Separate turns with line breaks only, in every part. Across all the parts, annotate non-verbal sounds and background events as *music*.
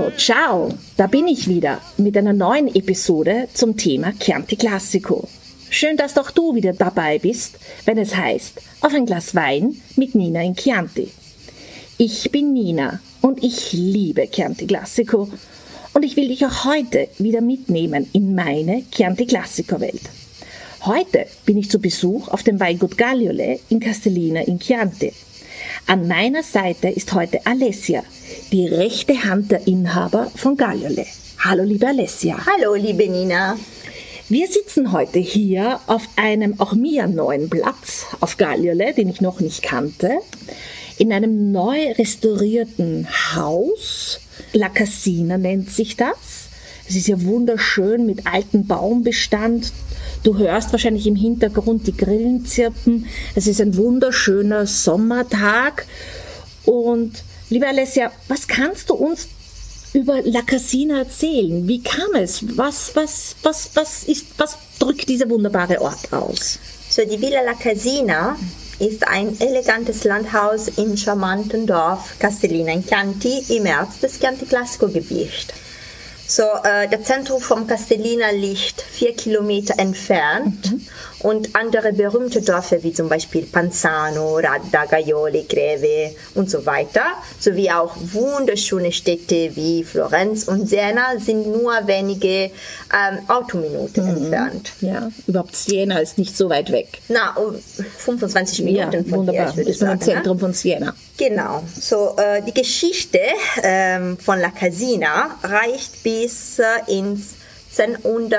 Buongiorno, ciao, da bin ich wieder mit einer neuen Episode zum Thema Chianti Classico. Schön, dass auch du wieder dabei bist, wenn es heißt Auf ein Glas Wein mit Nina in Chianti. Ich bin Nina und ich liebe Chianti Classico und ich will dich auch heute wieder mitnehmen in meine Chianti Classico Welt. Heute bin ich zu Besuch auf dem Weingut Gagliole in Castellina in Chianti. An meiner Seite ist heute Alessia, die rechte Hand der Inhaber von Gagliole. Hallo, liebe Alessia.
Hallo, liebe Nina.
Wir sitzen heute hier auf einem auch mir neuen Platz auf Gagliole, den ich noch nicht kannte, in einem neu restaurierten Haus. La Casina nennt sich das. Es ist ja wunderschön mit altem Baumbestand. Du hörst wahrscheinlich im Hintergrund die Grillen zirpen. Es ist ein wunderschöner Sommertag. Und liebe Alessia, was kannst du uns über La Casina erzählen? Wie kam es? Was, was, was, was, ist, was drückt dieser wunderbare Ort aus?
So, die Villa La Casina ist ein elegantes Landhaus im charmanten Dorf Castellina in Chianti im Herz des Chianti-Classico-Gebirgs. So, äh, das Zentrum von Castellina liegt vier Kilometer entfernt mhm. Und andere berühmte Dörfer wie zum Beispiel Panzano, Radda, Gaioli, Greve und so weiter, sowie auch wunderschöne Städte wie Florenz und Siena sind nur wenige ähm, Autominuten mhm. entfernt.
Ja, überhaupt Siena ist nicht so weit weg.
Na, 25 Minuten
ja,
von
wunderbar.
hier,
ist man im
ne?
Zentrum von Siena.
Genau. So, äh, die Geschichte ähm, von La Casina reicht bis äh, ins 1000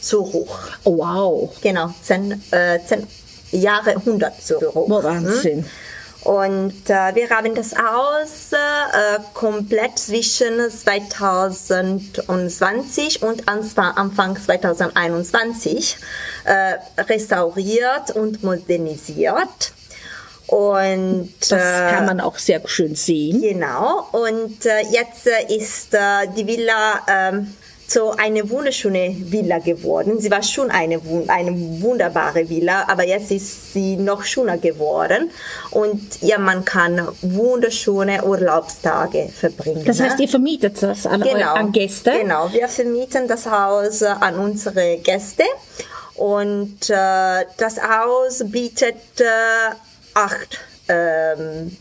äh, zurück.
Oh, wow.
Genau, 10, äh, 10 Jahre 100 zurück.
Oh, Wahnsinn.
Und äh, wir haben das Haus äh, komplett zwischen 2020 und Anfang 2021 äh, restauriert und modernisiert. Und
das kann man auch sehr schön sehen.
Genau. Und äh, jetzt äh, ist äh, die Villa ähm, so eine wunderschöne Villa geworden. Sie war schon eine, eine wunderbare Villa, aber jetzt ist sie noch schöner geworden. Und ja, man kann wunderschöne Urlaubstage verbringen.
Das heißt, ihr vermietet das an,
genau,
an Gäste?
Genau, wir vermieten das Haus an unsere Gäste. Und äh, das Haus bietet äh, acht ähm,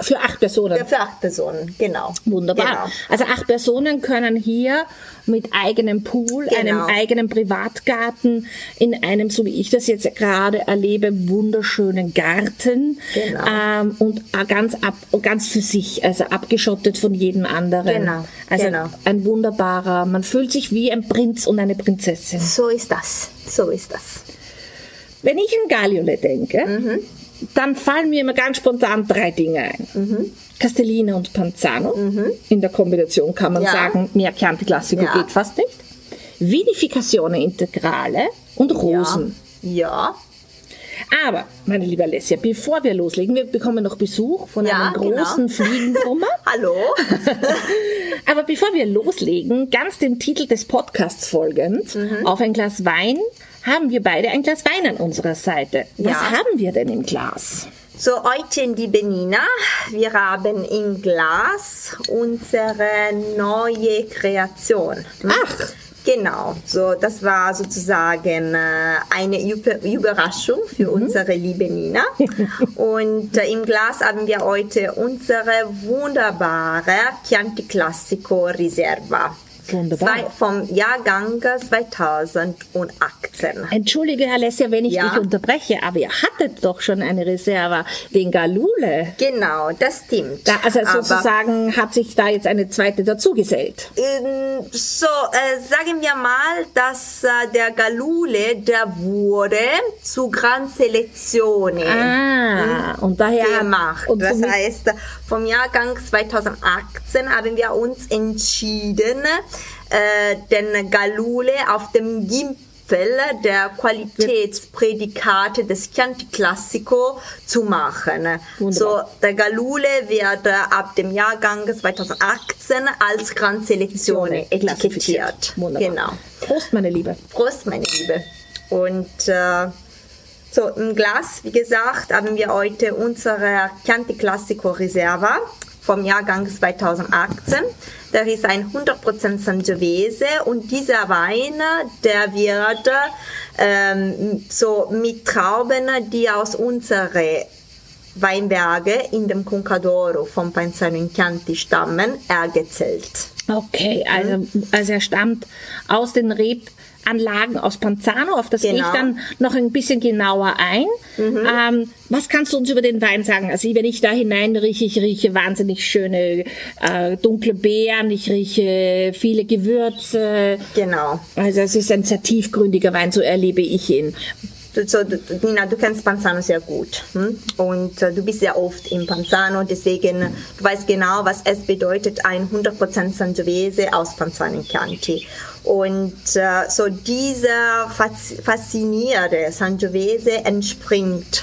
für acht Personen.
Ja, für acht Personen, genau.
Wunderbar.
Genau.
Also acht Personen können hier mit eigenem Pool,
Genau.
einem eigenen Privatgarten, in einem, so wie ich das jetzt gerade erlebe, wunderschönen Garten
Genau.
ähm, und ganz ab, ganz für sich, also abgeschottet von jedem anderen.
Genau,
Also
genau.
ein wunderbarer, man fühlt sich wie ein Prinz und eine Prinzessin.
So ist das. So ist das.
Wenn ich an Gagliole denke,
Mhm.
Dann fallen mir immer ganz spontan drei Dinge ein.
Mhm.
Castellina und Panzano. In der Kombination kann man
Ja.
sagen, mehr Chianti Classico
Ja.
geht fast nicht. Vinificazione Integrale und Rosen.
Ja.
Aber, meine liebe Alessia, bevor wir loslegen, wir bekommen noch Besuch von
Ja,
einem großen
genau. *laughs*
Fliegenbrummer.
Hallo. *laughs*
Aber bevor wir loslegen, ganz dem Titel des Podcasts folgend,
Mhm.
auf ein Glas Wein, haben wir beide ein Glas Wein an unserer Seite. Was
Ja.
haben wir denn im Glas?
So, heute, liebe Nina, wir haben im Glas unsere neue Kreation. Hm?
Ach.
Genau, so das war sozusagen äh, eine Über Überraschung für unsere liebe Nina. *laughs* Und äh, im Glas haben wir heute unsere wunderbare Chianti Classico Riserva.
Wunderbar.
Zwei, vom Jahrgang 2018.
Entschuldige, Herr Lessia, wenn ich
Ja.
dich unterbreche, aber ihr hattet doch schon eine Reserva, den Galule.
Genau, das stimmt.
Da, also
Aber-
sozusagen hat sich da jetzt eine zweite dazugesellt.
Ähm, So, äh, sagen wir mal, dass äh, der Galule, der wurde zu Gran Selezione
Ah, und daher
gemacht.
Und
das heißt, vom Jahrgang 2018 haben wir uns entschieden, äh, den Galule auf dem Gipfel der Qualitätsprädikate des Chianti Classico zu machen.
Wunderbar.
So, der Galule wird äh, ab dem Jahrgang 2018 als Gran Selezione etikettiert.
Wunderbar.
Genau.
Prost, meine Liebe.
Prost, meine Liebe. Und äh, so im Glas, wie gesagt, haben wir heute unsere Chianti Classico Reserva vom Jahrgang 2018. Der ist ein 100% Sangiovese und dieser Wein, der wird ähm, so mit Trauben, die aus unserer Weinberge in dem Concadoro vom Panzano Chianti stammen, ergezählt.
Okay, also, also er stammt aus den Rebanlagen aus Panzano, auf das gehe ich
Genau.
dann noch ein bisschen genauer ein. Ähm, was kannst du uns über den Wein sagen? Also wenn ich da hinein rieche, ich rieche wahnsinnig schöne äh, dunkle Beeren, ich rieche viele Gewürze.
Genau.
Also es ist ein sehr tiefgründiger Wein, so erlebe ich ihn.
So, Nina, du kennst Panzano sehr gut hm? und äh, du bist sehr oft in Panzano, deswegen du weißt genau, was es bedeutet, ein 100% Sangiovese aus Panzano in Chianti. Und äh, so dieser fas- faszinierende Sangiovese entspringt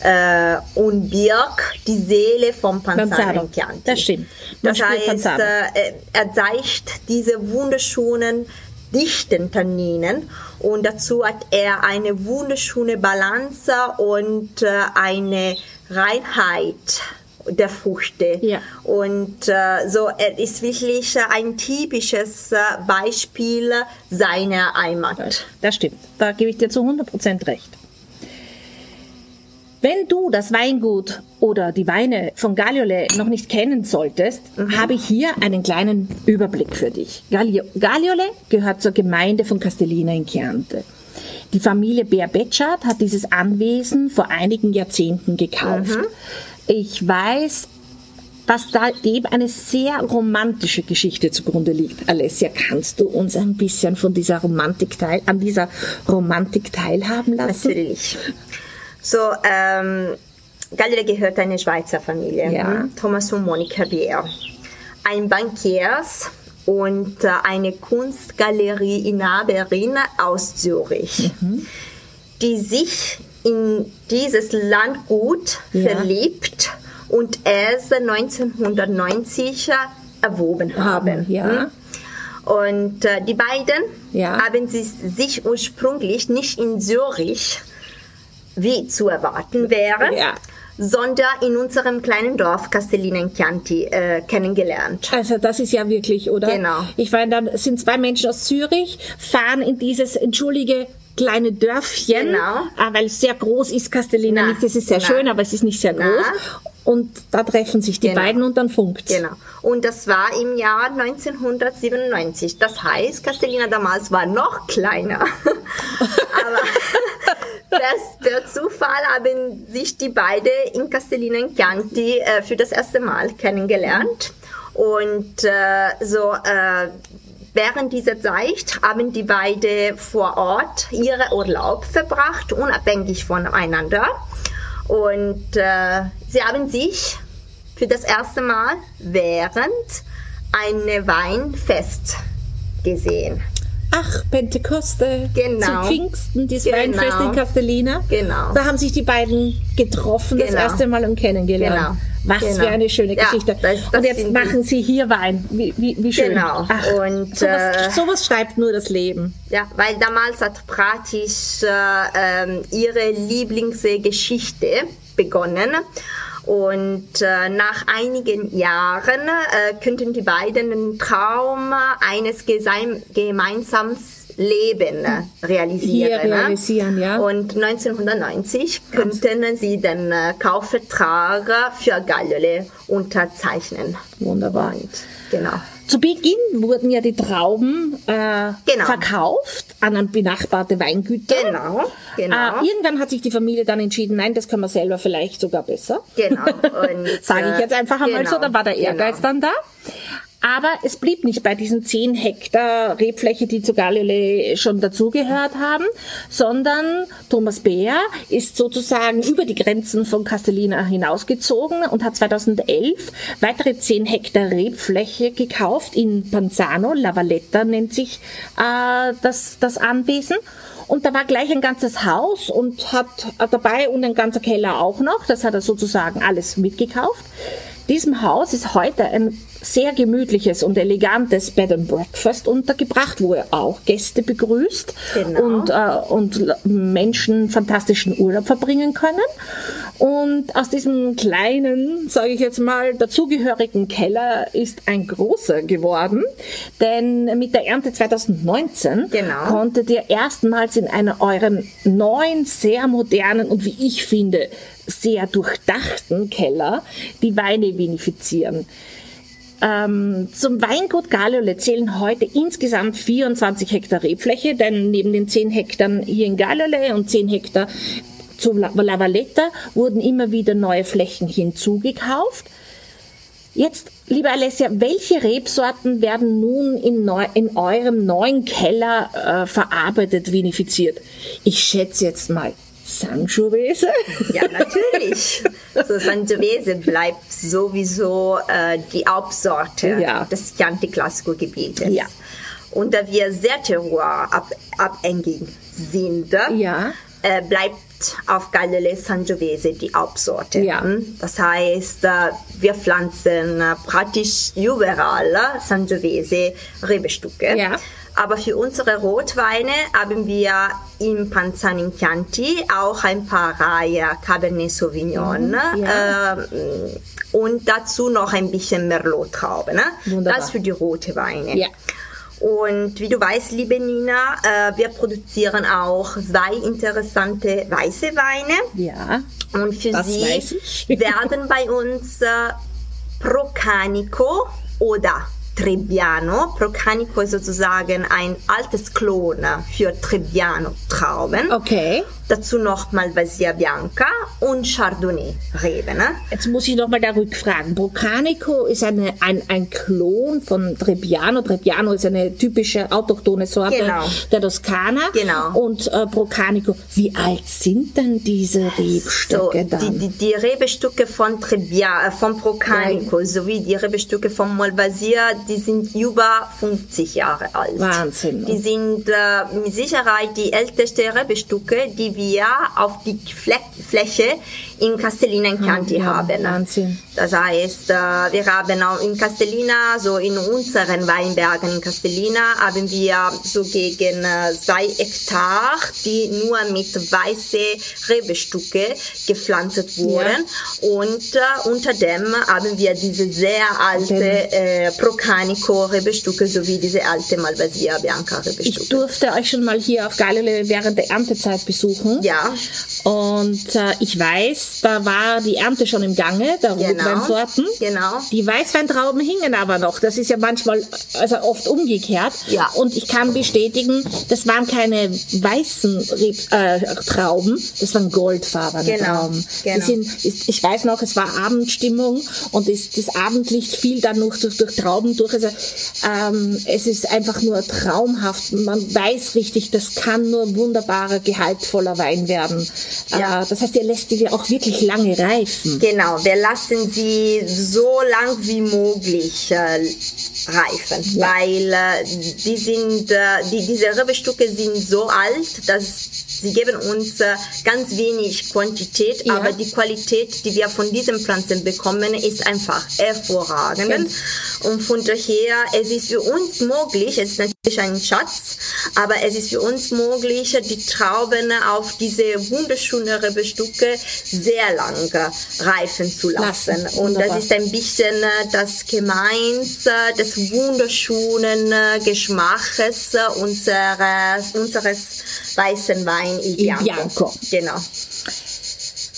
äh, und birgt die Seele vom Panzano, Chianti.
das stimmt. Man
Das heißt, äh, er zeigt diese wunderschönen dichten Tanninen und dazu hat er eine wunderschöne Balance und äh, eine Reinheit der Früchte.
Ja.
Und äh, so, er ist wirklich äh, ein typisches äh, Beispiel seiner Heimat.
Das stimmt. Da gebe ich dir zu 100% recht. Wenn du das Weingut oder die Weine von Gagliole noch nicht kennen solltest, habe ich hier einen kleinen Überblick für dich. Gagliole gehört zur Gemeinde von Castellina in Chiante. Die Familie Bär-Betschart hat dieses Anwesen vor einigen Jahrzehnten gekauft. Ich weiß, dass da dem eine sehr romantische Geschichte zugrunde liegt. Alessia, kannst du uns ein bisschen von dieser Romantik teil, an dieser Romantik teilhaben lassen?
Natürlich. So, ähm, Gallile gehört einer Schweizer Familie.
Ja.
Thomas und Monika Bier. Ein Bankiers und äh, eine Kunstgalerie-Inhaberin aus Zürich,
Mhm.
die sich in dieses Landgut
Ja.
verliebt und es 1990 erworben haben.
Ja.
Hm? Und äh, die beiden
Ja.
haben sich ursprünglich nicht in Zürich, wie zu erwarten wäre,
Ja.
sondern in unserem kleinen Dorf Castellina in Chianti äh, kennengelernt.
Also das ist ja wirklich, oder?
Genau.
Ich meine, dann sind zwei Menschen aus Zürich, fahren in dieses, entschuldige, kleine Dörfchen,
Genau.
äh, weil es sehr groß ist, Castellina
Na,
nicht, es ist sehr
na.
schön, aber es ist nicht sehr
Na.
groß. Und da treffen sich die
Genau.
beiden und dann funkt's.
Genau. Und das war im Jahr 1997. Das heißt, Castellina damals war noch kleiner. *laughs* Aber *laughs* das, per Zufall haben sich die beiden in Castellina in Chianti äh, für das erste Mal kennengelernt. Und äh, so äh, während dieser Zeit haben die beiden vor Ort ihren Urlaub verbracht, unabhängig voneinander. Und äh, sie haben sich für das erste Mal während einem Weinfest gesehen.
Ach, Pentekoste.
Genau.
Zum Pfingsten, das
Genau.
Weinfest in Castellina.
Genau.
Da haben sich die beiden getroffen, das
Genau.
erste Mal und kennengelernt.
Genau.
Was
Genau.
für eine schöne
Ja,
Geschichte.
das- das
und jetzt machen sie hier Wein. Wie, wie, wie schön.
Genau.
Ach,
Und,
sowas,
äh,
sowas schreibt nur das Leben.
Ja, weil damals hat praktisch äh, ähm, ihre Lieblingsgeschichte begonnen. Und äh, nach einigen Jahren äh, könnten die beiden den Traum eines geseim- gemeinsamen Leben realisieren.
Hier realisieren, ja.
Und 1990 könnten sie den äh, Kaufvertrag für Gallole unterzeichnen.
Wunderbar.
Und, genau.
Zu Beginn wurden ja die Trauben äh,
Genau.
verkauft an benachbarte Weingüter.
Genau, genau.
Äh, irgendwann hat sich die Familie dann entschieden, nein, das können wir selber vielleicht sogar besser.
Genau. *laughs*
Sage ich jetzt einfach einmal so,
genau,
da war der Ehrgeiz
genau.
dann da. Aber es blieb nicht bei diesen 10 Hektar Rebfläche, die zu Galilei schon dazugehört haben, sondern Thomas Beer ist sozusagen über die Grenzen von Castellina hinausgezogen und hat 2011 weitere 10 Hektar Rebfläche gekauft in Panzano, La Valletta nennt sich äh, das, das Anwesen. Und da war gleich ein ganzes Haus und hat dabei und ein ganzer Keller auch noch. Das hat er sozusagen alles mitgekauft. Diesem Haus ist heute ein sehr gemütliches und elegantes Bed and Breakfast untergebracht, wo er auch Gäste begrüßt
Genau.
und, äh, und Menschen fantastischen Urlaub verbringen können. Und aus diesem kleinen, sage ich jetzt mal, dazugehörigen Keller ist ein großer geworden, denn mit der Ernte 2019
Genau.
konntet ihr erstmals in einer euren neuen, sehr modernen und wie ich finde, sehr durchdachten Keller die Weine vinifizieren. Ähm, zum Weingut Galiole zählen heute insgesamt 24 Hektar Rebfläche, denn neben den 10 Hektar hier in Galiole und 10 Hektar zu La Valletta wurden immer wieder neue Flächen hinzugekauft. Jetzt, liebe Alessia, welche Rebsorten werden nun in, neu, in eurem neuen Keller äh, verarbeitet, vinifiziert? Ich schätze jetzt mal Sangiovese.
Ja, natürlich. so Sangiovese bleibt sowieso äh, die Hauptsorte
Ja.
des Chianti Classico Gebietes.
Ja.
Und da wir sehr terroirabhängig sind,
Ja.
äh, bleibt auf Gallele Sangiovese die Hauptsorte.
Ja.
Hm? Das heißt, äh, wir pflanzen äh, praktisch überall äh, Sangiovese Rebestücke.
Ja.
Aber für unsere Rotweine haben wir im Panzan in Chianti auch ein paar Reihe Cabernet Sauvignon
Mhm, ja.
ähm, und dazu noch ein bisschen Merlot-Trauben. Ne?
Wunderbar.
Das für die rote Weine.
Ja.
Und wie du weißt, liebe Nina, äh, wir produzieren auch zwei interessante weiße Weine.
Ja.
Und für sie werden bei uns äh, Procanico oder Trebbiano. Procanico ist sozusagen ein altes Klon für Trebbiano-Trauben.
Okay.
Dazu noch Malvasia Bianca und Chardonnay-Reben. Ne?
Jetzt muss ich nochmal da rückfragen. Brocanico ist eine, ein, ein Klon von Trebbiano. Trebbiano ist eine typische autochthone Sorte
Genau.
der Toskana.
Genau.
Und äh, Brocanico, wie alt sind denn diese
So,
Rebstöcke dann?
die, die, die Rebestücke von Trebbia, äh, von Procanico sowie die Rebestücke von Malvasia, die sind über 50 Jahre alt.
Wahnsinn.
Die sind äh, mit Sicherheit die älteste Rebestücke, die wir auf die Fläche in Castellina in Chianti
ja,
haben.
Wahnsinn.
Das heißt, äh, wir haben auch in Castellina, so in unseren Weinbergen in Castellina, haben wir so gegen äh, zwei Hektar, die nur mit weiße Rebestücke gepflanzt wurden. Und äh, unter dem haben wir diese sehr alte äh, Procanico Rebestücke sowie diese alte Malvasia Bianca
Ich durfte euch schon mal hier auf Galilee während der Erntezeit besuchen.
Ja,
Und äh, ich weiß, da war die Ernte schon im Gange, der
Genau.
Rotweinsorten.
Genau.
Die Weißweintrauben hingen aber noch. Das ist ja manchmal, also oft umgekehrt.
Ja.
Und ich kann bestätigen, das waren keine weißen äh, Trauben, das waren goldfarbene
Genau,
Trauben.
genau.
Sind, ich weiß noch, es war Abendstimmung und das, das Abendlicht fiel dann noch durch, durch Trauben durch. Also ähm, es ist einfach nur traumhaft. Man weiß richtig, das kann nur wunderbarer, gehaltvoller Wein werden.
Ja.
Äh, das heißt, ihr lässt die auch wirklich lange reifen.
Genau, wir lassen sie so lang wie möglich äh, reifen, weil äh, die sind, äh, die, diese Rebestücke sind so alt, dass sie geben uns äh, ganz wenig Quantität,
Ja.
aber die Qualität, die wir von diesen Pflanzen bekommen, ist einfach hervorragend. Und von daher, es ist für uns möglich, es ist natürlich ein Schatz, aber es ist für uns möglich, die Trauben auf diese wunderschönen Rebestücke sehr lange reifen zu lassen.
Lassen.
Und das ist ein bisschen äh, das Gemeins äh, des wunderschönen äh, Geschmaches äh, unseres, unseres weißen Wein Il
Il
Bianco.
Bianco.
Genau.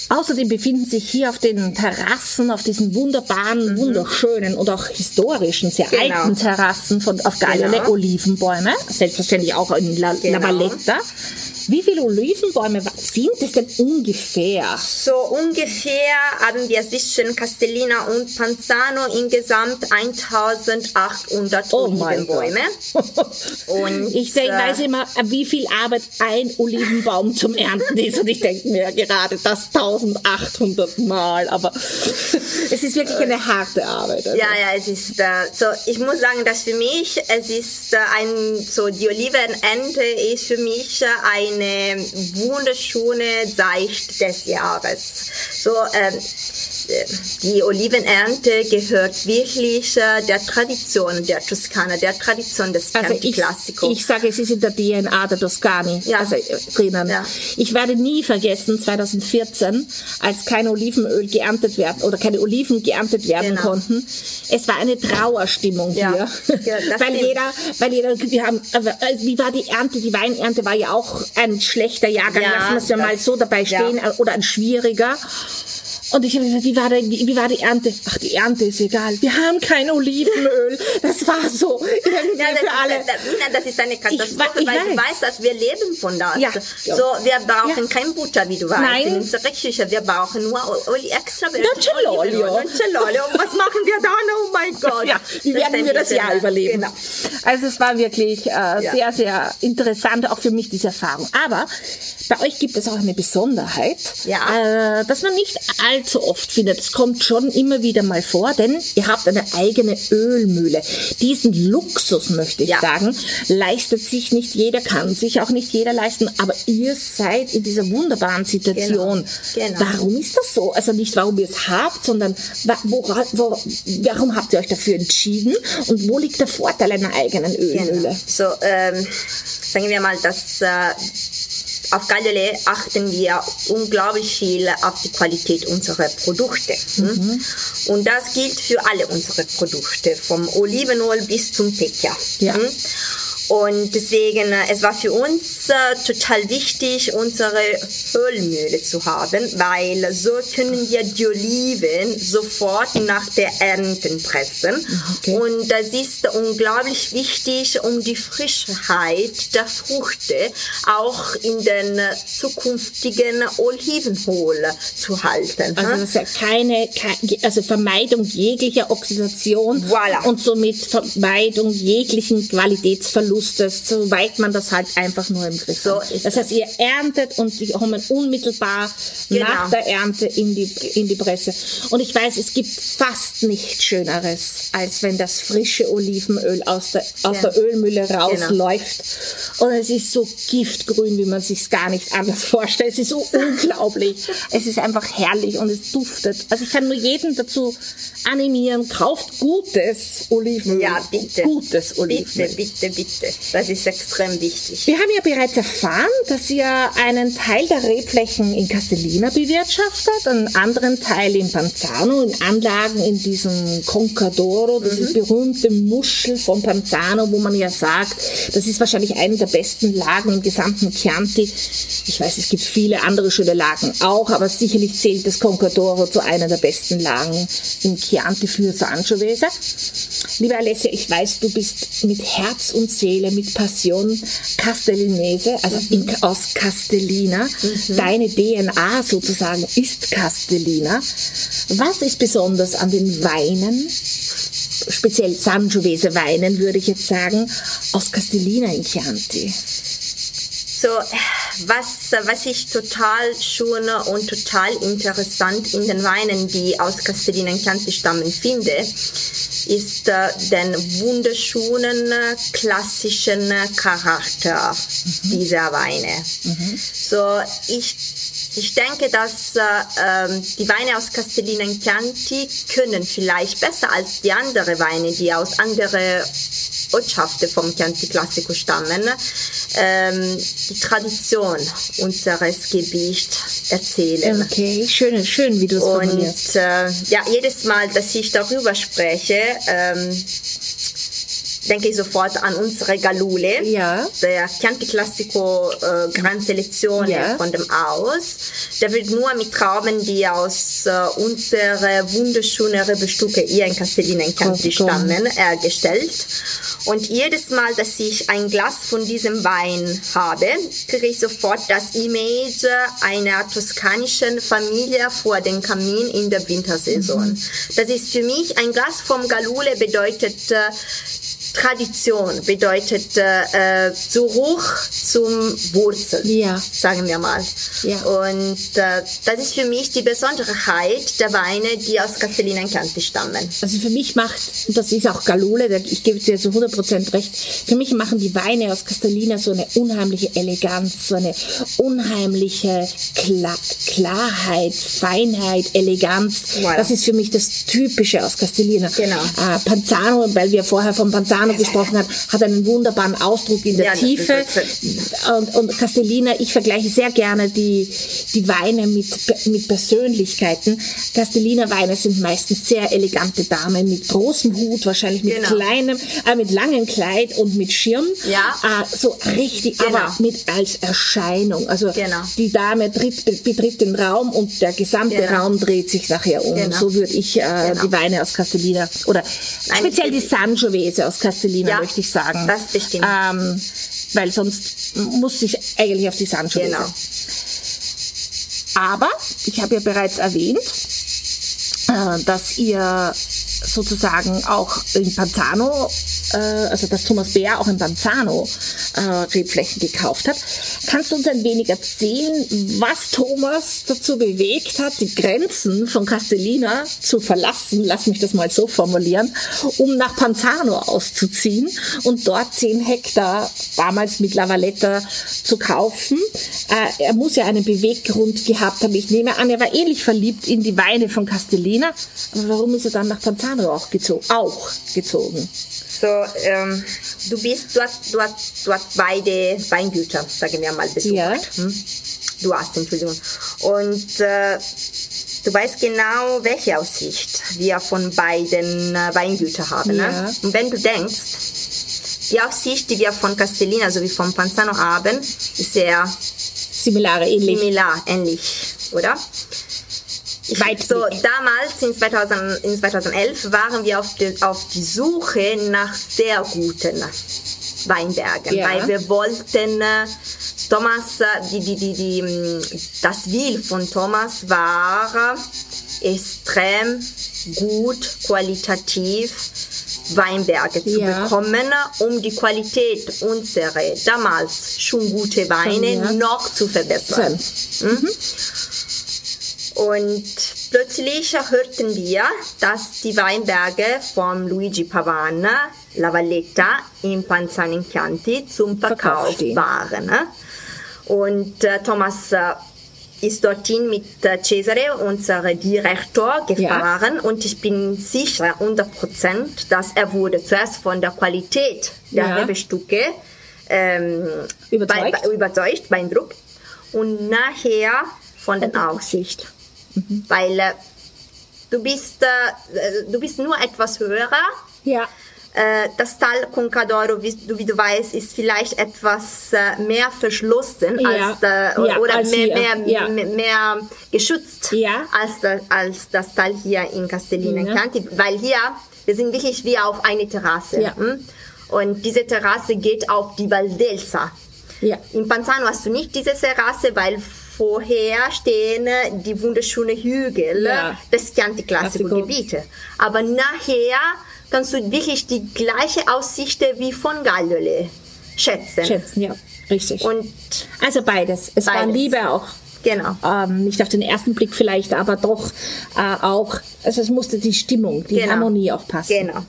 Außerdem befinden sich hier auf den Terrassen, auf diesen wunderbaren, wunderschönen und auch historischen, sehr
Mhm. Genau.
alten Terrassen von, auf Galilee
Genau.
Olivenbäume, selbstverständlich auch in La, La
Genau.
Valletta. Wie viele Olivenbäume sind es denn ungefähr?
So ungefähr haben wir zwischen Castellina und Panzano insgesamt 1800
Oh
Olivenbäume. Und
Ich denk,
äh,
weiß immer, wie viel Arbeit ein Olivenbaum zum Ernten ist. Und ich denke mir gerade das 1800 Mal. Aber *laughs* es ist wirklich eine harte Arbeit. Also.
Ja, ja, es ist äh, so. Ich muss sagen, dass für mich es ist äh, ein so die Olivenernte ist für mich äh, eine wunderschöne Zeit des Jahres. So, ähm, die Olivenernte gehört wirklich äh, der Tradition der Toskana, der Tradition des
also
Chianti
ich,
Classico.
ich sage, es ist in der DNA der Toskani
Ja.
also, äh, drinnen.
Ja.
Ich werde nie vergessen, 2014, als kein Olivenöl geerntet werden oder keine Oliven geerntet werden
Genau.
konnten. Es war eine Trauerstimmung
Ja.
hier.
Ja, *laughs*
weil
stimmt.
jeder, weil jeder, wir haben, also, wie war die Ernte? Die Weinernte war ja auch ein schlechter Jahrgang,
Ja,
lassen wir es ja mal so dabei stehen, äh, oder ein schwieriger. Und ich habe gesagt, wie war, die, wie, war die Ernte? Ach, die Ernte ist egal. Wir haben kein Olivenöl. Das war so irgendwie
Ja, das,
für
ist,
alle.
das, das ist eine Katastrophe,
Ich we- ich
weil du
weiß.
weißt, dass wir leben von das.
Ja.
So, wir brauchen
Ja.
kein Butter, wie du weißt,
Nein.
in unserer Küche. Wir brauchen nur Oli extra
Nocciololio.
Nocciololio. Und was machen wir dann? Oh mein *laughs* Gott.
Ja, wie
Das
werden wir das Jahr
äh,
überleben?
Genau.
Also es war wirklich äh, sehr, sehr interessant, auch für mich diese Erfahrung. Aber bei euch gibt es auch eine Besonderheit,
Ja.
äh, dass man nicht allzu oft findet. Es kommt schon immer wieder mal vor, denn ihr habt eine eigene Ölmühle. Diesen Luxus, möchte ich
Ja.
sagen, leistet sich nicht jeder, kann sich auch nicht jeder leisten. Aber ihr seid in dieser wunderbaren Situation.
Genau. Genau.
Warum ist das so? Also nicht, warum ihr es habt, sondern wora, wo, warum habt ihr euch dafür entschieden und wo liegt der Vorteil einer eigenen Ölmühle?
Genau. So, ähm, sagen wir mal, dass äh, auf Galilee achten wir unglaublich viel auf die Qualität unserer Produkte. hm? Und das gilt für alle unsere Produkte, vom Olivenöl bis zum Pekja.
Ja.
Und deswegen, äh, es war für uns äh, total wichtig, unsere Ölmühle zu haben, weil so können wir die Oliven sofort nach der Ernten pressen.
Okay.
Und das ist unglaublich wichtig, um die Frischheit der Früchte auch in den zukünftigen Olivenöl zu halten.
Also das ist ja keine, also Vermeidung jeglicher Oxidation
Voilà.
und somit Vermeidung jeglichen Qualitätsverlustes, soweit man das halt einfach nur im Griff
So
hat.
ist
Das heißt, ihr erntet und die kommen unmittelbar
Genau.
nach der Ernte in die, in die Presse. Und ich weiß, es gibt fast nichts Schöneres, als wenn das frische Olivenöl aus der, aus
Ja.
der Ölmühle
Genau.
rausläuft. Und es ist so giftgrün, wie man sich gar nicht anders *laughs* vorstellt. Es ist so unglaublich. Es ist einfach herrlich und es duftet. Also ich kann nur jeden dazu animieren, kauft gutes Olivenöl.
Ja, bitte.
Gutes Olivenöl.
Bitte, bitte, bitte. Das ist extrem wichtig.
Wir haben ja bereits erfahren, dass ihr einen Teil der Rebflächen in Castellina bewirtschaftet, einen anderen Teil in Panzano, in Anlagen in diesem Concadoro, das ist berühmte Muschel von Panzano, wo man ja sagt, das ist wahrscheinlich eine der besten Lagen im gesamten Chianti. Ich weiß, es gibt viele andere schöne Lagen auch, aber sicherlich zählt das Concadoro zu einer der besten Lagen im Chianti für Sangiovese. Liebe Alessia, ich weiß, du bist mit Herz und Seele, mit Passion Castellinese, also in, aus Castellina. Deine DNA sozusagen ist Castellina. Was ist besonders an den Weinen, speziell Sangiovese Weinen, würde ich jetzt sagen, aus Castellina in Chianti?
So, was, was ich total schön und total interessant in den Weinen, die aus Castellina und Chianti stammen, finde, ist den wunderschönen äh, klassischen äh, Charakter dieser Weine. So, ich ich denke, dass äh, ähm, die Weine aus Castellina und Chianti können vielleicht besser als die anderen Weine, die aus anderen Ortschaften vom Chianti Classico stammen, ähm, die Tradition unseres Gebiets erzählen.
Okay, schön, schön, wie du es formulierst.
Und äh, ja, jedes Mal, dass ich darüber spreche, ähm, denke ich sofort an unsere Galule,
Ja.
der Chianti Classico äh, Gran Selezione
Ja.
von dem Aus. Der wird nur mit Trauben, die aus äh, unserer wunderschönen Rebestücke hier in Castellina in Chianti stammen, hergestellt. Und jedes Mal, dass ich ein Glas von diesem Wein habe, kriege ich sofort das Image einer toskanischen Familie vor dem Kamin in der Wintersaison. Das ist für mich, ein Glas vom Galule bedeutet äh, Tradition, bedeutet äh, zurück zum Wurzel,
Ja.
sagen wir mal.
Ja.
Und äh, das ist für mich die Besonderheit der Weine, die aus Castellina in Chianti stammen.
Also für mich macht, das ist auch Galule, da- ich gebe dir zu 100% recht, für mich machen die Weine aus Castellina so eine unheimliche Eleganz, so eine unheimliche Kla Klarheit, Feinheit, Eleganz.
Voilà.
Das ist für mich das Typische aus Castellina.
Genau.
Äh, Panzano, weil wir vorher von Panzano gesprochen haben, hat einen wunderbaren Ausdruck in der
Ja,
Tiefe. Und, und Castellina, ich vergleiche sehr gerne die, die Weine mit, mit Persönlichkeiten. Castellina Weine sind meistens sehr elegante Damen mit großem Hut, wahrscheinlich mit
Genau.
kleinem, äh, mit langem Kleid und mit Schirm.
Ja.
Äh, so richtig,
Genau.
aber mit als Erscheinung. Also
Genau.
die Dame tritt, betritt den Raum und der gesamte
Genau.
Raum dreht sich nachher um.
Genau.
So würde ich äh,
Genau.
die Weine aus Castellina oder
Nein,
speziell die Sangiovese aus Castellina
Ja,
möchte ich sagen.
das bestimmt.
Ähm, weil sonst muss ich eigentlich auf die Sangiovese.
Genau.
Aber ich habe ja bereits erwähnt, äh, dass ihr sozusagen auch in Panzano, äh, also dass Thomas Bär auch in Panzano äh, Rebflächen gekauft hat. Kannst du uns ein wenig erzählen, was Thomas dazu bewegt hat, die Grenzen von Castellina zu verlassen, lass mich das mal so formulieren, um nach Panzano auszuziehen und dort 10 Hektar, damals mit Lavaletta, zu kaufen. Äh, er muss ja einen Beweggrund gehabt haben. Ich nehme an, er war ähnlich verliebt in die Weine von Castellina. Aber warum ist er dann nach Panzano auch gezogen? Auch gezogen.
So, ähm, du bist dort, dort, dort beide Weingüter, sagen wir mal, besucht.
Ja.
Hm? Du hast, Entschuldigung. Und äh, du weißt genau, welche Aussicht wir von beiden äh, Weingütern haben.
Ja.
Ne? Und wenn du denkst, die Aussicht, die wir von Castellina sowie von Panzano haben, ist sehr
Similare, ähnlich.
similar, ähnlich, oder?
Weitblick.
so, damals, in, 2000, in 2011, waren wir auf die, auf die Suche nach sehr guten Weinbergen,
Ja.
weil wir wollten, äh, Thomas, äh, die, die, die, die, mh, das Will von Thomas war äh, extrem gut, qualitativ Weinberge zu
Ja.
bekommen, um die Qualität unserer damals schon gute Weine
Ja.
noch zu verbessern. Und plötzlich hörten wir, dass die Weinberge von Luigi Pavana, La Valletta in Panzano in Chianti zum
Verkauf
Verkauf waren. Und äh, Thomas äh, ist dorthin mit äh, Cesare, unser Direktor, gefahren und ich bin sicher, 100 Prozent, dass er wurde zuerst von der Qualität der
Ja.
Rebestücke ähm,
Überzeugt?
Bei, bei, überzeugt, beeindruckt und nachher von der Aussicht. Weil äh, du bist, äh, du bist nur etwas höher.
Ja.
Äh, das Tal Concadoro, wie du, wie du weißt, ist vielleicht etwas äh, mehr verschlossen
Ja.
als, äh,
Ja,
oder
als
mehr, mehr,
Ja.
mehr, mehr geschützt als, als das Tal hier in Castellina
Ja.
Chianti. Weil hier, wir sind wirklich wie auf eine Terrasse. Hm? Und diese Terrasse geht auf die Valdelsa.
Ja.
In Panzano hast du nicht diese Terrasse, weil vorher stehen die wunderschönen Hügel
Ja.
Chianti Classico
Classico.
Gebiete. Aber nachher kannst du wirklich die gleiche Aussicht wie von Gallole schätzen.
Schätzen, ja. Richtig.
Und
also beides. Es war
Beides.
Liebe auch.
genau.
Ähm, nicht auf den ersten Blick vielleicht, aber doch äh, auch, also es musste die Stimmung, die
Genau.
Harmonie auch passen.
Genau.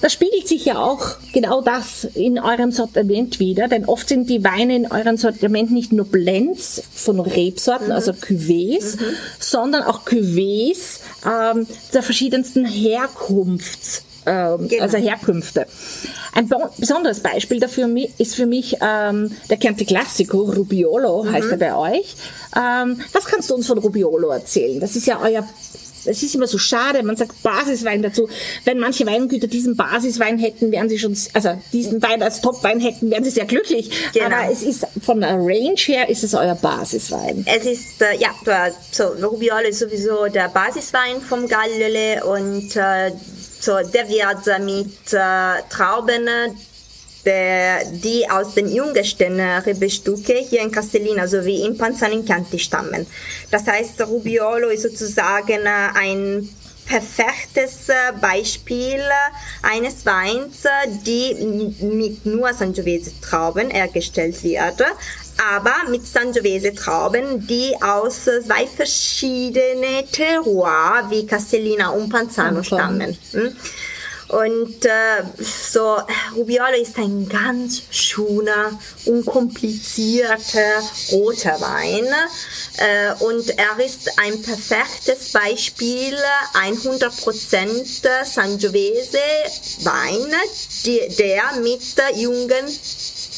Das spiegelt sich ja auch genau das in eurem Sortiment wieder, denn oft sind die Weine in eurem Sortiment nicht nur Blends von Rebsorten,
Mhm.
also Cuvées, sondern auch Cuvées ähm, der verschiedensten Herkunfts, ähm,
Genau.
also Herkünfte. Ein besonderes Beispiel dafür ist für mich ähm, der Chianti Classico, Rubiolo heißt
Mhm.
er bei euch. Ähm, was kannst du uns von Rubiolo erzählen? Das ist ja euer es ist immer so schade, man sagt Basiswein dazu. Wenn manche Weingüter diesen Basiswein hätten, wären sie schon, also diesen Wein als Topwein hätten, wären sie sehr glücklich.
Genau.
Aber es ist von der Range her ist es euer Basiswein.
Es ist, äh, ja, so, Rubiolo ist sowieso der Basiswein vom Gallole und äh, so, der wird mit äh, Trauben, der, die aus den jüngsten äh, Rebestücke hier in Castellina sowie in Panzano in Chianti stammen. Das heißt, Rubiolo ist sozusagen äh, ein perfektes äh, Beispiel eines Weins, die mit nur Sangiovese-Trauben hergestellt wird, aber mit Sangiovese-Trauben, die aus zwei verschiedenen Terroirs wie Castellina und Panzano stammen. Und äh, so, Rubiolo ist ein ganz schöner, unkomplizierter roter Wein. Äh, und er ist ein perfektes Beispiel, 100% Sangiovese Wein, die, der mit jungen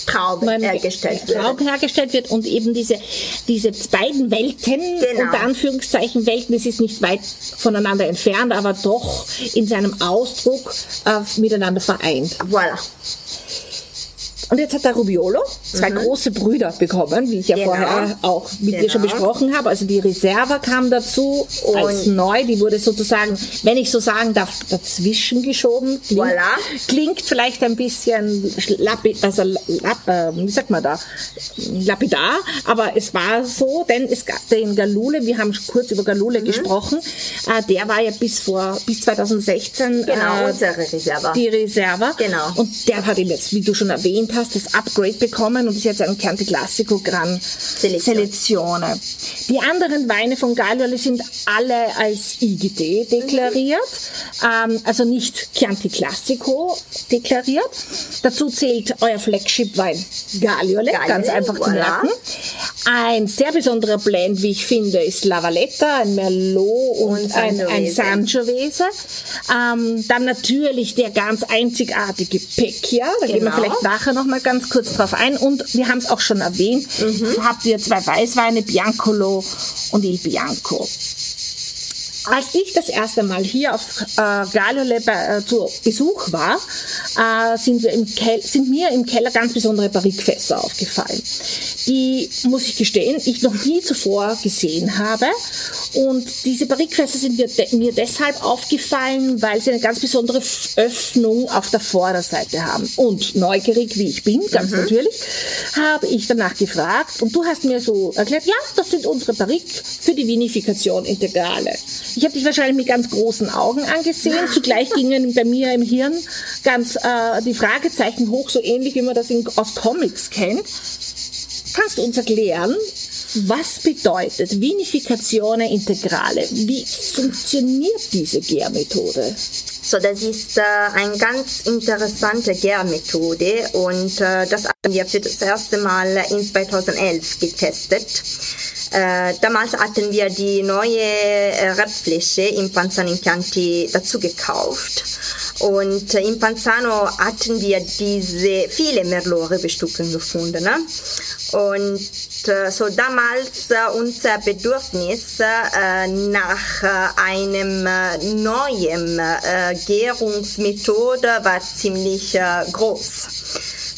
Trauben hergestellt wird.
Trauben hergestellt wird und eben diese, diese beiden Welten, genau. unter Anführungszeichen Welten, es ist nicht weit voneinander entfernt, aber doch in seinem Ausdruck äh, miteinander vereint.
Voilà.
Und jetzt hat der Rubiolo zwei mhm. große Brüder bekommen, wie ich ja genau. vorher auch mit genau. dir schon genau. besprochen habe. Also die Reserva kam dazu und als neu. Die wurde sozusagen, wenn ich so sagen darf, dazwischen geschoben.
Klingt, voilà.
klingt vielleicht ein bisschen lapi, also, lap, äh, wie sagt man da, lapidar, aber es war so, denn es gab den Galule, wir haben kurz über Galule mhm. gesprochen, äh, der war ja bis vor, bis 2016
genau, äh, unsere Reserva.
Die Reserva.
Genau.
Und der hat ihm jetzt, wie du schon erwähnt hast, hast das Upgrade bekommen und ist jetzt ein Chianti Classico Gran Selezione. Die anderen Weine von Galioli sind alle als IGT deklariert, mhm. ähm, also nicht Chianti Classico deklariert. Dazu zählt euer Flagship-Wein Galiole, ganz einfach voilà. zu merken. Ein sehr besonderer Blend, wie ich finde, ist La Valletta, ein Merlot und, und ein, ein Sangiovese. Ähm, dann natürlich der ganz einzigartige Pecchia, da genau. gehen wir genau. vielleicht nachher noch mal ganz kurz drauf ein. Und wir haben es auch schon erwähnt, mhm. habt ihr zwei Weißweine, Biancolo und Il Bianco. Als ich das erste Mal hier auf äh, Galiole bei, äh, zu Besuch war, äh, sind, wir im sind mir im Keller ganz besondere Barrikfässer aufgefallen, die, muss ich gestehen, ich noch nie zuvor gesehen habe. Und diese Barrikfässer sind mir, de mir deshalb aufgefallen, weil sie eine ganz besondere Öffnung auf der Vorderseite haben. Und neugierig wie ich bin, ganz mhm. natürlich, habe ich danach gefragt und du hast mir so erklärt, ja, das sind unsere Barrik für die Vinifikation Integrale. Ich habe dich wahrscheinlich mit ganz großen Augen angesehen. Zugleich *laughs* gingen bei mir im Hirn ganz äh, die Fragezeichen hoch, so ähnlich wie man das in, aus Comics kennt. Kannst du uns erklären, was bedeutet Vinificazione Integrale? Wie funktioniert diese Gärmethode?
So, das ist äh, eine ganz interessante Gärmethode und äh, das haben wir für das erste Mal in 2011 getestet. Äh, damals hatten wir die neue äh, Rebfläche im Panzano Impianti dazu gekauft. Und äh, in Panzano hatten wir diese viele Merlot-Rebestückchen gefunden. Ne? Und äh, so damals unser Bedürfnis nach einem neuen Gärungsmethode war ziemlich groß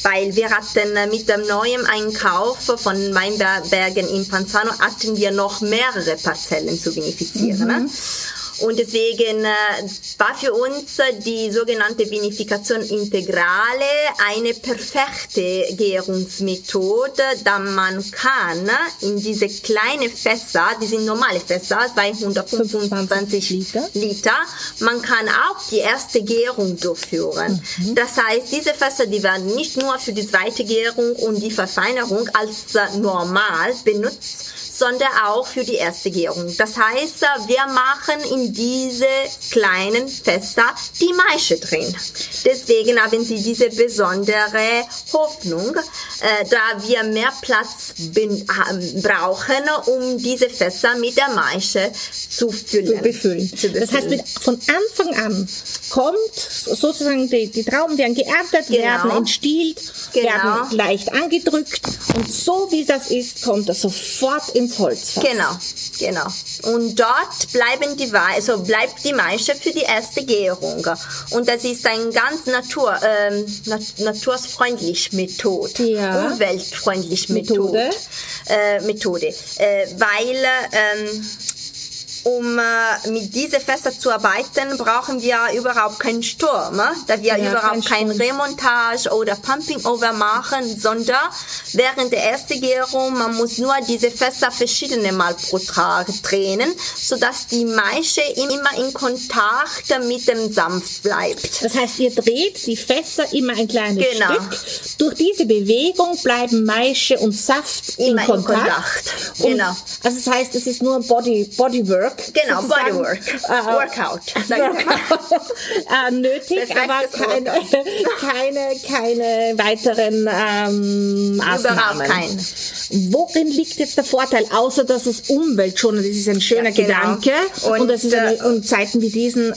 weil wir hatten äh, mit dem neuen Einkauf von Weinbergen in Panzano hatten wir noch mehrere Parzellen zu vinifizieren. Ne? Mhm. Und deswegen äh, war für uns die sogenannte Vinifikation Integrale eine perfekte Gärungsmethode, da man kann in diese kleinen Fässer, die sind normale Fässer, 225 Liter. Liter, man kann auch die erste Gärung durchführen. Mhm. Das heißt, diese Fässer, die werden nicht nur für die zweite Gärung und die Verfeinerung als normal benutzt, sondern auch für die erste Gärung. Das heißt, wir machen in diese kleinen Fässer die Maische drin. Deswegen haben sie diese besondere Hoffnung, äh, da wir mehr Platz brauchen, um diese Fässer mit der Maische zu füllen.
Zu befüllen. Zu befüllen. Das heißt, von Anfang an kommt sozusagen die, die Trauben werden geerntet, genau. werden entstielt, genau. werden leicht angedrückt und so wie das ist, kommt das sofort ins Holz.
Genau, genau. Und dort bleiben die also bleibt die Maische für die erste Gärung. Und das ist ein ganz natur, ähm, nat naturfreundlich Methode, ja. umweltfreundlich Methode, Methode, äh, Methode äh, weil ähm, um äh, mit diesen Fässer zu arbeiten, brauchen wir überhaupt keinen Sturm, äh, da wir
Ja,
überhaupt
kein
kein Remontage oder Pumping Over machen, sondern während der ersten Gärung, man muss nur diese Fässer verschiedene Mal pro Tag drehen, sodass die Maische immer in Kontakt mit dem Saft bleibt.
Das heißt, ihr dreht die Fässer immer ein kleines
Genau.
Stück. Durch diese Bewegung bleiben Maische und Saft
Immer
in
in
Kontakt.
Kontakt.
Und,
Genau.
Also das heißt, es ist nur Body, Bodywork.
Genau. Bodywork.
Äh,
Workout. *laughs*
Workout *laughs* äh, nötig, aber keine, *laughs* keine, keine weiteren ähm, Maßnahmen.
Überhaupt kein.
Worin liegt jetzt der Vorteil, außer dass es umweltschonend ist, ist ein schöner
Ja, genau.
Gedanke und,
Und,
das ist eine,
äh,
und Zeiten wie diesen äh,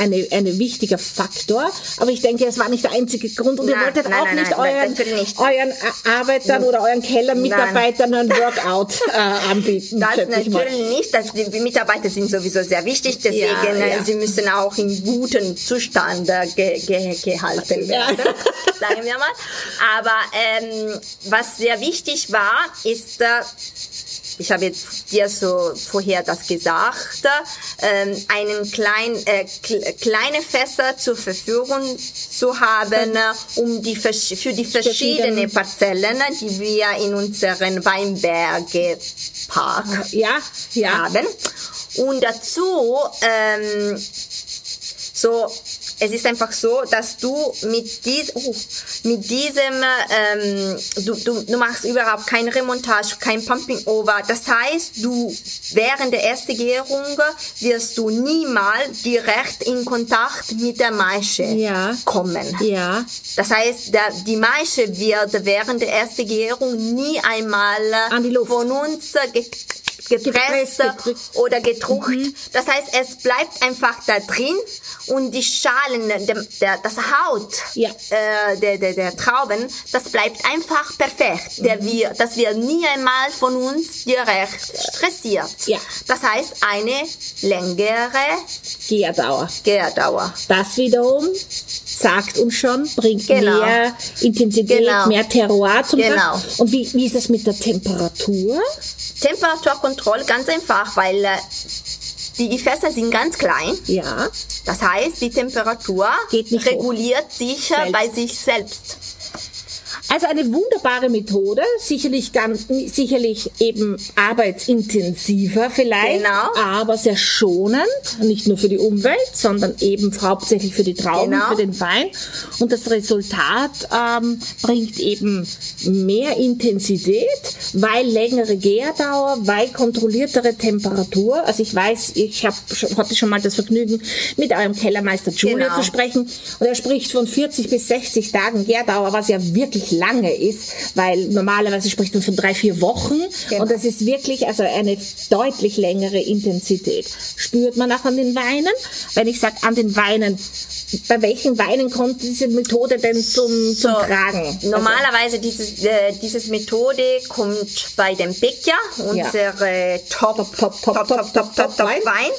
eine, eine wichtiger Faktor. Aber ich denke, es war nicht der einzige Grund und ihr
Nein,
wolltet
nein,
auch
nein,
nicht euren,
natürlich nicht.
euren äh, Arbeitern oder euren Kellermitarbeitern ein Workout äh, anbieten.
Das
schätze ich mal.
natürlich nicht. Das, die Mitarbeiter sind sowieso sehr wichtig, deswegen
Ja,
äh,
ja.
sie müssen auch in gutem Zustand äh, ge, ge, gehalten
Ja.
werden, *laughs* sagen wir mal. Aber ähm, was sehr wichtig war, ist, äh, ich habe jetzt dir so vorher das gesagt, ähm, einen kleinen, äh, kle- kleine Fässer zur Verfügung zu haben, äh, um die für die verschiedenen Parzellen, die wir in unseren Weinberge Park
Ja, ja.
haben. Und dazu, ähm, so, es ist einfach so, dass du mit, dies, uh, mit diesem, ähm, du, du, du machst überhaupt kein Remontage, kein Pumping Over. Das heißt, du während der ersten Gärung wirst du niemals direkt in Kontakt mit der Maische
Ja.
kommen.
Ja.
Das heißt, der, die Maische wird während der ersten Gärung nie einmal
An die Luft.
von uns gepresst oder gedruckt. Das heißt, es bleibt einfach da drin und die Schalen, der, der, das Haut
Ja.
äh, der, der, der Trauben, das bleibt einfach perfekt. Der wir, das wird nie einmal von uns direkt stressiert.
Ja.
Das heißt, eine längere
Gärdauer.
Gärdauer.
Das wiederum sagt uns schon, bringt
Genau.
mehr Intensität,
Genau.
mehr Terroir zum
Genau.
Tag. Und wie, wie ist das mit der Temperatur?
Temperaturkontrolle ganz einfach, weil äh, die, Fässer sind ganz klein.
Ja.
Das heißt, die Temperatur
nicht hoch.
reguliert sich äh,
Selbst.
bei sich selbst.
Also eine wunderbare Methode, sicherlich ganz, sicherlich eben arbeitsintensiver vielleicht,
Genau.
aber sehr schonend, nicht nur für die Umwelt, sondern eben hauptsächlich für die Trauben,
Genau.
für den Wein. Und das Resultat ähm, bringt eben mehr Intensität, weil längere Gärdauer, weil kontrolliertere Temperatur. Also ich weiß, ich hab, hatte schon mal das Vergnügen, mit eurem Kellermeister Julio
Genau.
zu sprechen und er spricht von 40 bis 60 Tagen Gärdauer, was ja wirklich lange ist, weil normalerweise spricht man von drei, vier Wochen
Genau.
und das ist wirklich also eine deutlich längere Intensität. Spürt man auch an den Weinen? Wenn ich sage an den Weinen, bei welchen Weinen kommt diese Methode denn zum, zum
So,
Tragen?
Normalerweise dieses, äh, dieses Methode kommt bei dem Pecchia, unsere Top,
Top, top, top, top, top, top Wein.
Wein.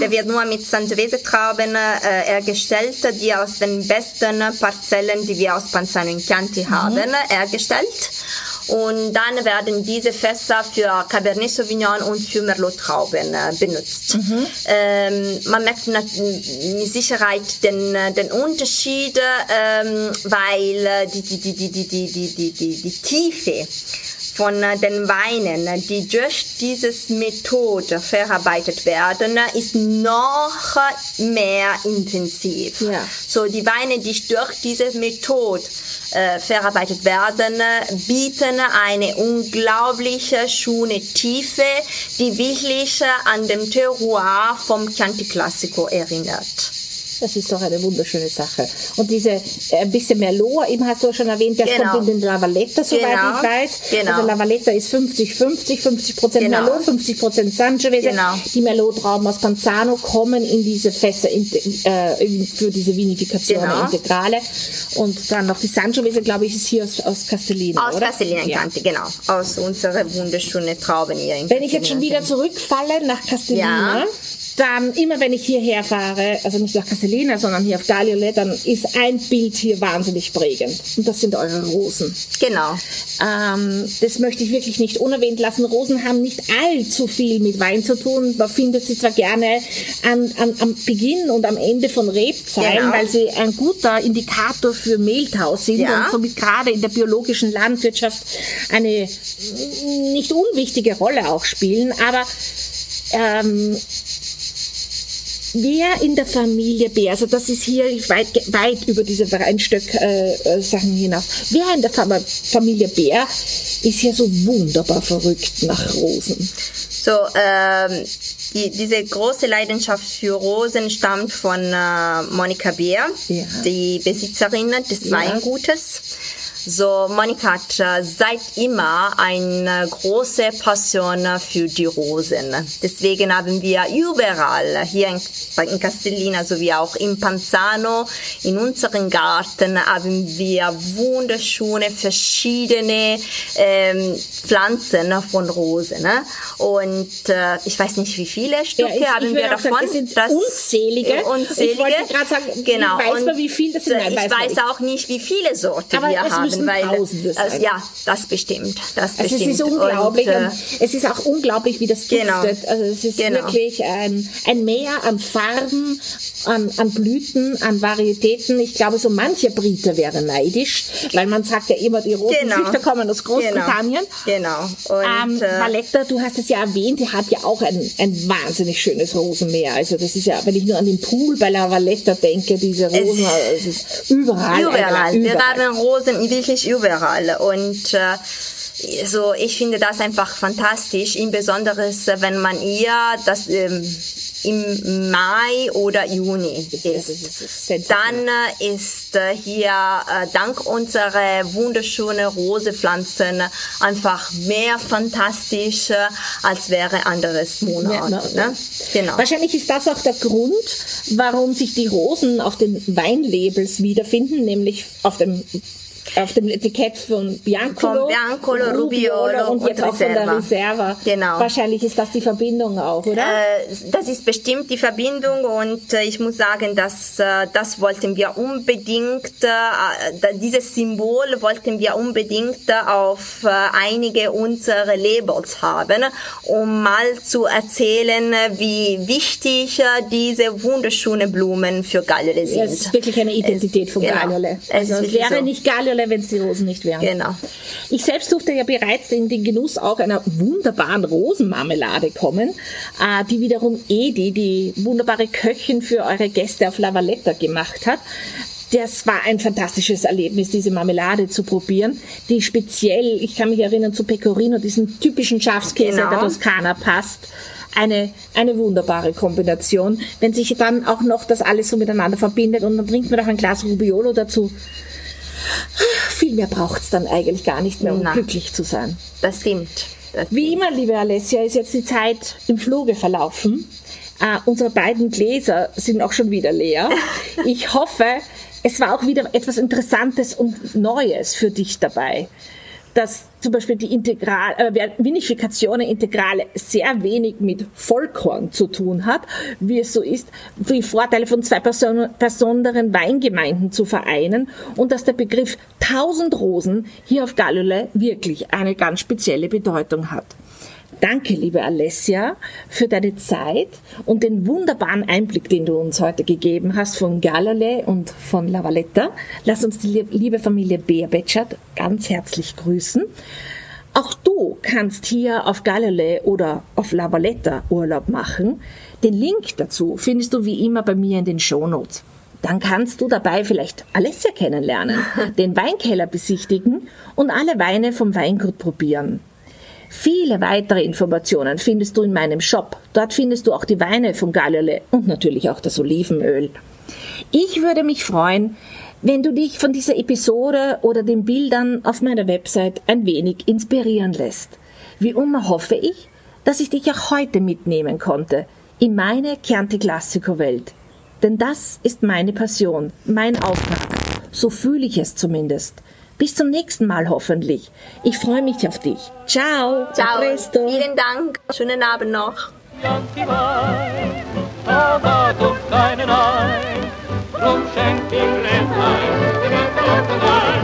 Der wird nur mit Sangiovese-Trauben äh, hergestellt, die aus den besten Parzellen, die wir aus Panzano in Chianti
Mhm.
Haben, hergestellt. Und dann werden diese Fässer für Cabernet Sauvignon und für Merlot-Trauben äh, benutzt.
Mhm.
Ähm, man merkt mit Sicherheit den, äh, den Unterschied, ähm, weil äh, die, die, die, die, die, die, die, die Tiefe von äh, den Weinen, äh, die durch dieses Methode verarbeitet werden, äh, ist noch mehr intensiv.
Ja.
So die Weine, die durch diese Methode äh, verarbeitet werden, bieten eine unglaubliche schöne Tiefe, die wirklich an dem Terroir vom Chianti Classico erinnert.
Das ist doch eine wunderschöne Sache. Und diese äh, ein bisschen Merlot, eben hast du schon erwähnt, das
Genau.
kommt in den Lavaletta, soweit
Genau.
ich weiß.
Genau.
Also Lavaletta ist 50-50, 50 Prozent
Genau.
Merlot, 50 Prozent Sangiovese.
Genau.
Die Merlot-Trauben aus Panzano kommen in diese Fässer in, äh, in- für diese Vinifikation
Genau.
Integrale. Und dann noch die Sangiovese, glaube ich, ist hier aus, aus Castellino,
Aus
oder?
Castellina
Ja.
Genau. Aus unserer wunderschönen Trauben hier
Wenn ich jetzt schon wieder zurückfalle nach Castellina,
Ja.
Dann immer wenn ich hierher fahre, also nicht nach Castellina, sondern hier auf Galliolet, dann ist ein Bild hier wahnsinnig prägend. Und das sind eure Rosen.
Genau.
Ähm, das möchte ich wirklich nicht unerwähnt lassen. Rosen haben nicht allzu viel mit Wein zu tun. Man findet sie zwar gerne an, an, am Beginn und am Ende von Rebzeilen,
Genau.
weil sie ein guter Indikator für Mehltau sind
Ja.
und somit gerade in der biologischen Landwirtschaft eine mm, nicht unwichtige Rolle auch spielen. Aber ähm, Wer in der Familie Bär, also das ist hier weit, weit über diese Weinstück-Sachen äh, Sachen hinaus, wer in der Fam Familie Bär ist ja so wunderbar verrückt nach Rosen.
So, ähm, die, diese große Leidenschaft für Rosen stammt von äh, Monika Beer,
Ja.
die Besitzerin des
Ja.
Weingutes. So, Monika hat äh, seit immer eine große Passion für die Rosen. Deswegen haben wir überall hier in, in Castellina sowie auch in Panzano, in unserem Garten, haben wir wunderschöne verschiedene ähm, Pflanzen von Rosen. Und äh, ich weiß nicht, wie viele Stücke
ich- ich
haben
würde
wir
auch sagen,
davon.
es sind unzählige.
Äh, unzählige.
Ich wollte gerade sagen,
genau.
weiß man, wie viel das sind? Nein,
ich
weiß
weiß auch nicht, wie viele Sorten
Aber
wir haben.
Tausende sein.
Also, ja, das bestimmt. Das
Also
bestimmt.
es ist unglaublich.
Und, äh,
es ist auch unglaublich, wie das
Genau.
duftet. Also es ist
Genau.
wirklich ein, ein Meer an Farben, an, an Blüten, an Varietäten. Ich glaube, so mancher Brite wäre neidisch, weil man sagt ja immer, die Rosenzüchter
Genau.
kommen aus Großbritannien.
Genau. Und,
Ähm,
äh,
Valletta, du hast es ja erwähnt, die hat ja auch ein, ein wahnsinnig schönes Rosenmeer. Also das ist ja, wenn ich nur an den Pool bei La Valletta denke, diese Rosen, es ist überall.
Überall. Wir
überall.
haben Rosen wirklich überall. Und äh, so, ich finde das einfach fantastisch, insbesondere wenn man ihr das ähm, im Mai oder Juni
ist.
Dann äh, ist äh, hier äh, dank unserer wunderschönen Rosepflanzen einfach mehr fantastisch, äh, als wäre anderes Monat.
Ja, na,
ne? Genau.
Wahrscheinlich ist das auch der Grund, warum sich die Rosen auf den Weinlabels wiederfinden, nämlich auf dem auf dem Etikett von Biancolo,
Von Biancolo, Rubiolo
und jetzt
und
auch von der
Reserva. Genau.
Wahrscheinlich ist das die Verbindung auch, oder?
Äh, das ist bestimmt die Verbindung und äh, ich muss sagen, dass äh, das wollten wir unbedingt, äh, da- dieses Symbol wollten wir unbedingt äh, auf äh, einige unserer Labels haben, um mal zu erzählen, äh, wie wichtig äh, diese wunderschönen Blumen für Gallere sind.
Es ist wirklich eine Identität von
genau.
Galliole.
Es
Also es
wirklich
wäre
so.
nicht Galliole, wenn es die Rosen nicht wären.
Genau.
Ich selbst durfte ja bereits in den Genuss auch einer wunderbaren Rosenmarmelade kommen, äh, die wiederum Edi, die wunderbare Köchin für eure Gäste auf La Valletta gemacht hat. Das war ein fantastisches Erlebnis, diese Marmelade zu probieren, die speziell, ich kann mich erinnern, zu Pecorino, diesen typischen Schafskäse
Genau.
der Toskana passt. Eine, eine wunderbare Kombination. Wenn sich dann auch noch das alles so miteinander verbindet und dann trinkt man noch ein Glas Rubiolo dazu. Viel mehr braucht's dann eigentlich gar nicht mehr, um
Na.
glücklich zu sein.
Das stimmt. Das
Wie immer, liebe Alessia, ist jetzt die Zeit im Fluge verlaufen. Äh, unsere beiden Gläser sind auch schon wieder leer. *laughs* Ich hoffe, es war auch wieder etwas Interessantes und Neues für dich dabei. Dass zum Beispiel die Integral, äh, Vinifikation Integrale sehr wenig mit Vollkorn zu tun hat, wie es so ist, die Vorteile von zwei besonderen Weingemeinden zu vereinen und dass der Begriff 1000 Rosen hier auf Gallule wirklich eine ganz spezielle Bedeutung hat. Danke, liebe Alessia, für deine Zeit und den wunderbaren Einblick, den du uns heute gegeben hast von Galilei und von La Valletta. Lass uns die liebe Familie Beerbetschert ganz herzlich grüßen. Auch du kannst hier auf Galilei oder auf La Valletta Urlaub machen. Den Link dazu findest du wie immer bei mir in den Shownotes. Dann kannst du dabei vielleicht Alessia kennenlernen, *laughs* den Weinkeller besichtigen und alle Weine vom Weingut probieren. Viele weitere Informationen findest du in meinem Shop. Dort findest du auch die Weine von Galiole und natürlich auch das Olivenöl. Ich würde mich freuen, wenn du dich von dieser Episode oder den Bildern auf meiner Website ein wenig inspirieren lässt. Wie immer hoffe ich, dass ich dich auch heute mitnehmen konnte in meine Chianti Classico Welt. Denn das ist meine Passion, mein Auftrag. So fühle ich es zumindest. Bis zum nächsten Mal hoffentlich. Ich freue mich auf dich. Ciao.
Ciao.
Presto.
Vielen Dank. Schönen Abend noch.
Drum schenkt ihm Lämplein, dem Krokodil,